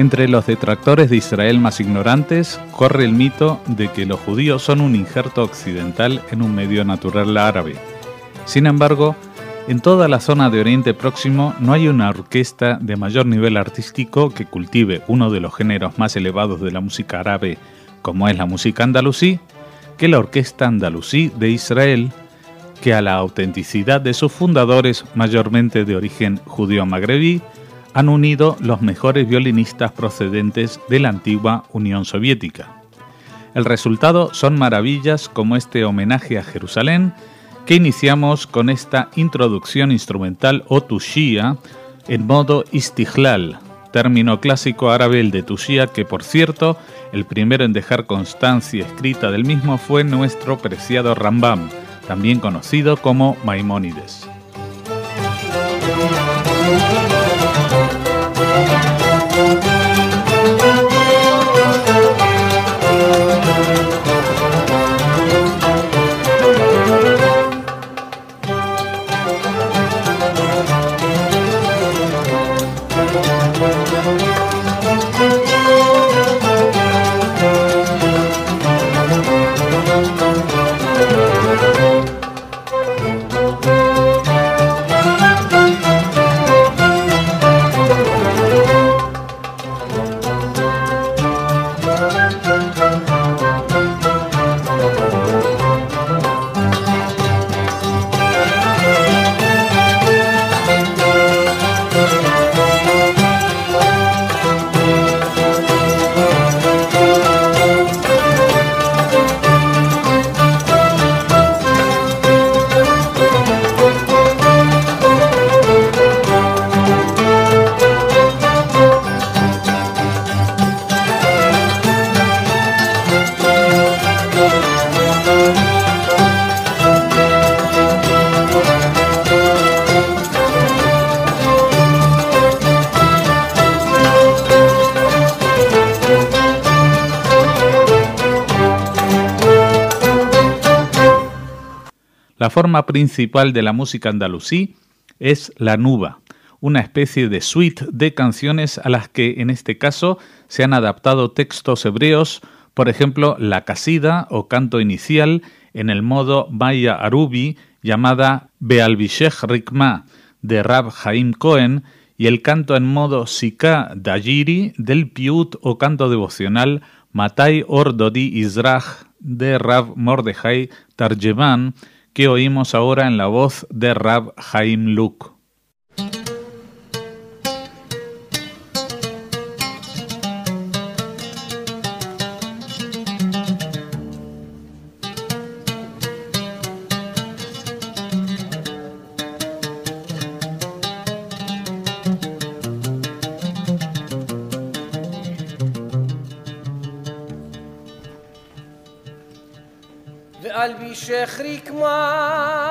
Entre los detractores de Israel más ignorantes corre el mito de que los judíos son un injerto occidental en un medio natural árabe. Sin embargo, en toda la zona de Oriente Próximo no hay una orquesta de mayor nivel artístico que cultive uno de los géneros más elevados de la música árabe, como es la música andalusí, que la Orquesta Andalusí de Israel, que a la autenticidad de sus fundadores, mayormente de origen judío-magrebí, han unido los mejores violinistas procedentes de la antigua Unión Soviética. El resultado son maravillas como este homenaje a Jerusalén, que iniciamos con esta introducción instrumental o tushia en modo istihlal, término clásico árabe el de tushia que por cierto el primero en dejar constancia escrita del mismo fue nuestro preciado Rambam, también conocido como Maimónides. La forma principal de la música andalusí es la nuba, una especie de suite de canciones a las que en este caso se han adaptado textos hebreos, por ejemplo la casida o canto inicial en el modo Maya Arubi llamada Bealbishech Rikma de Rab Haim Cohen y el canto en modo Sika Dajiri del Piut o canto devocional Matai Ordodi Izrach de Rab Mordechai Tarjevan que oímos ahora en la voz de Rab Haim Luke. قلبي شخرك ما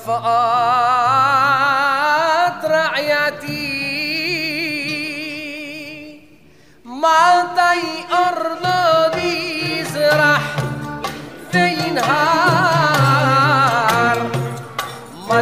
شفاءات رعيتي. ما أرض دي زرح في نهار. ما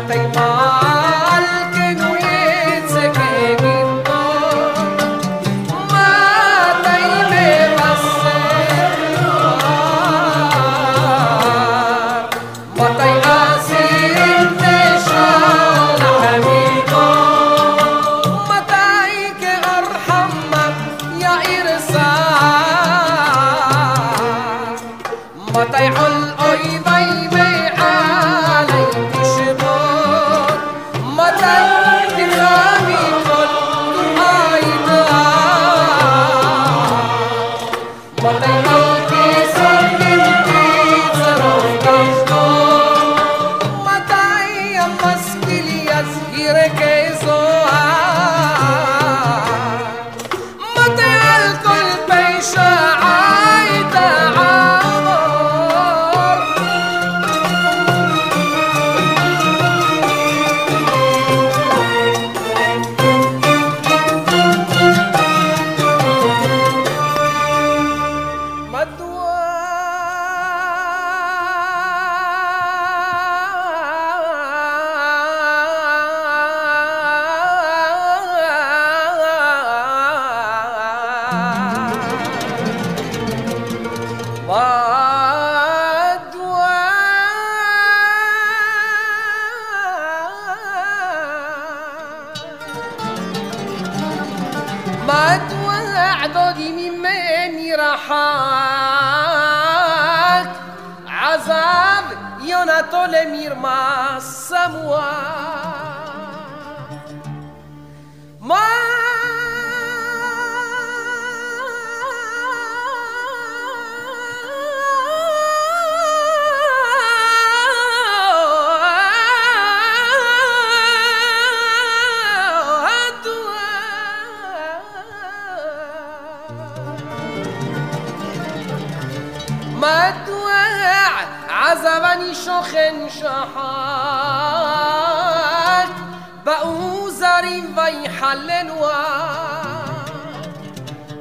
دارين ويحللوا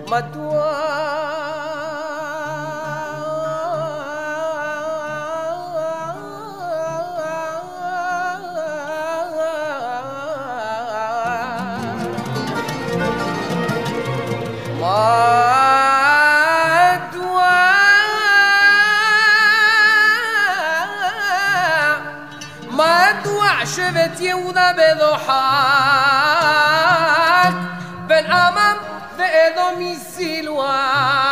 مدوار شفت يونا بضحاك 花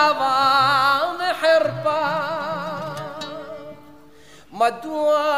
بقعبان حربا مدوع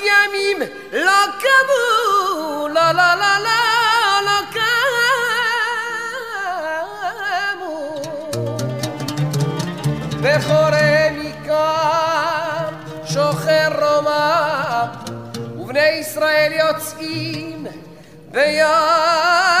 ימים לא קמו, לא, לא, לא, לא, לא קמו. וחורה מכאן שוחר רומא, ובני ישראל יוצאים ביד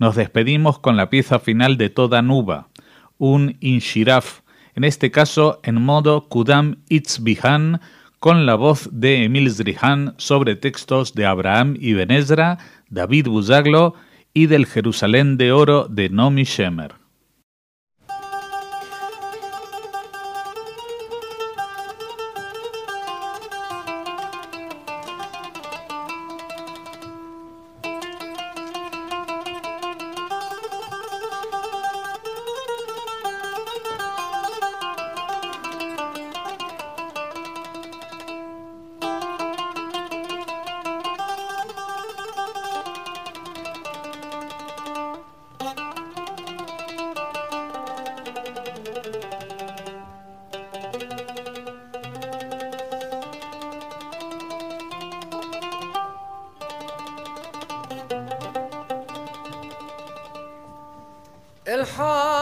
Nos despedimos con la pieza final de toda Nuba, un Inshiraf, en este caso en modo Kudam Itzbihan, con la voz de Emil Zrihan sobre textos de Abraham Ibn Ezra, David Buzaglo y del Jerusalén de Oro de Nomi Shemer. الحال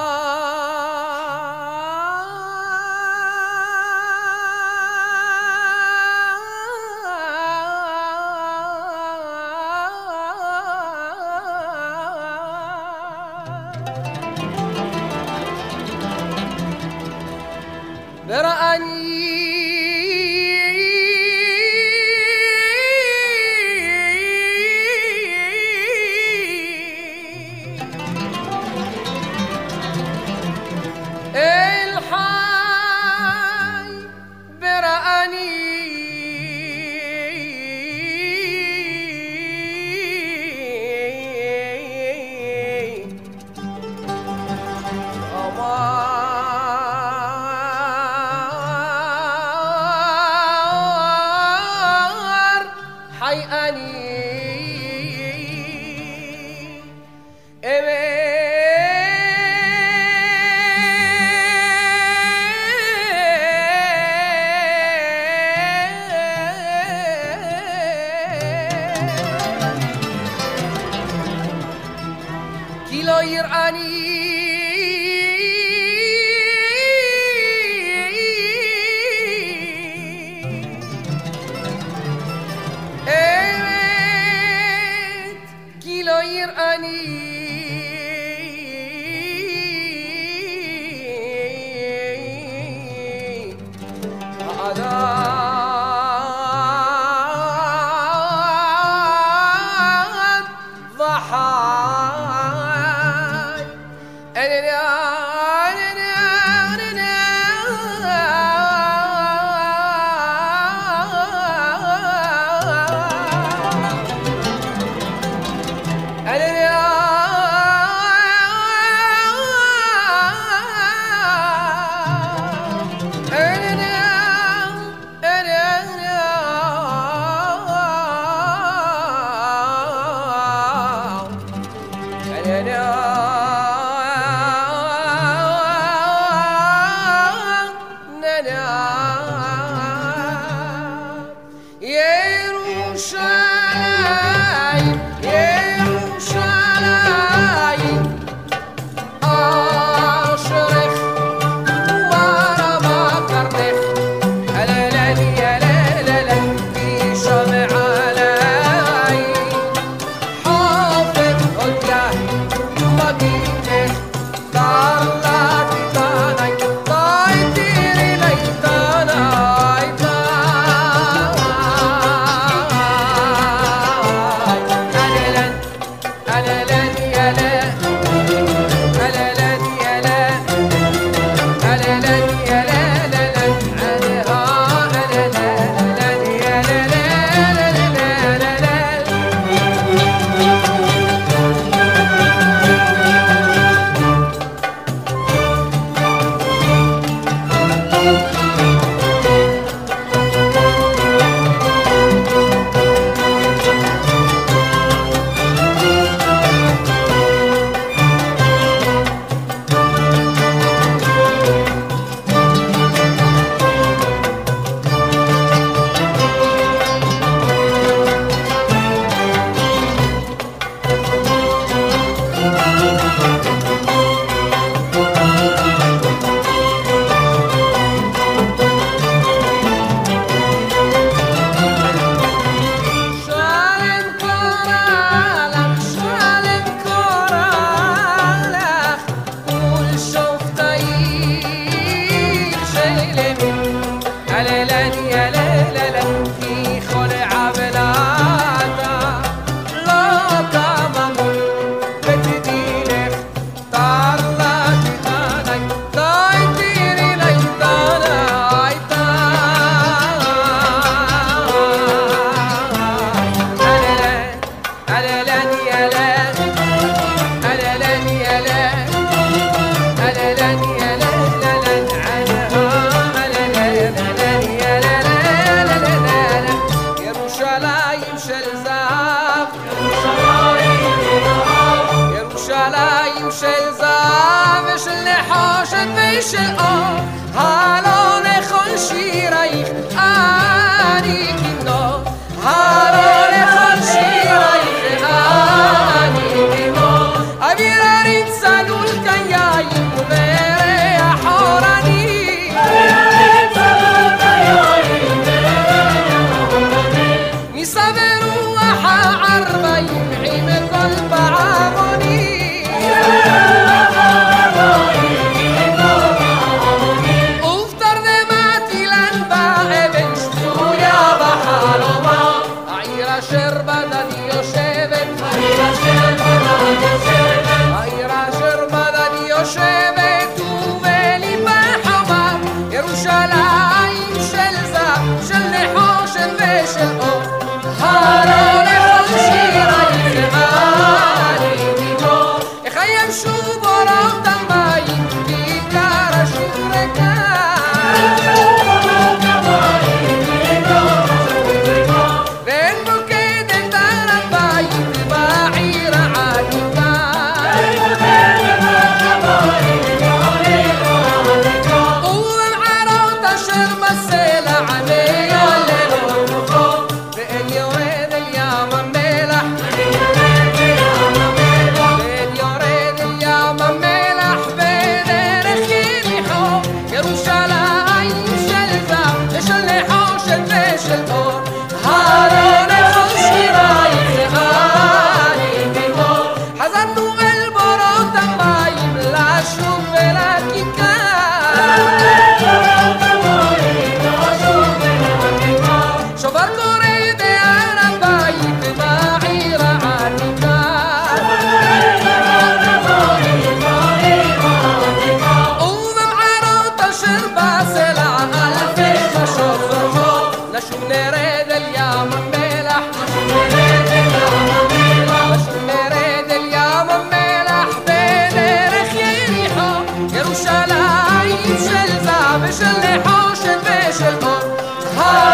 Hallelujah.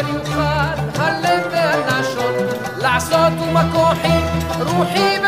الجري وخاد هلت النشر لعصات ومكوحي روحي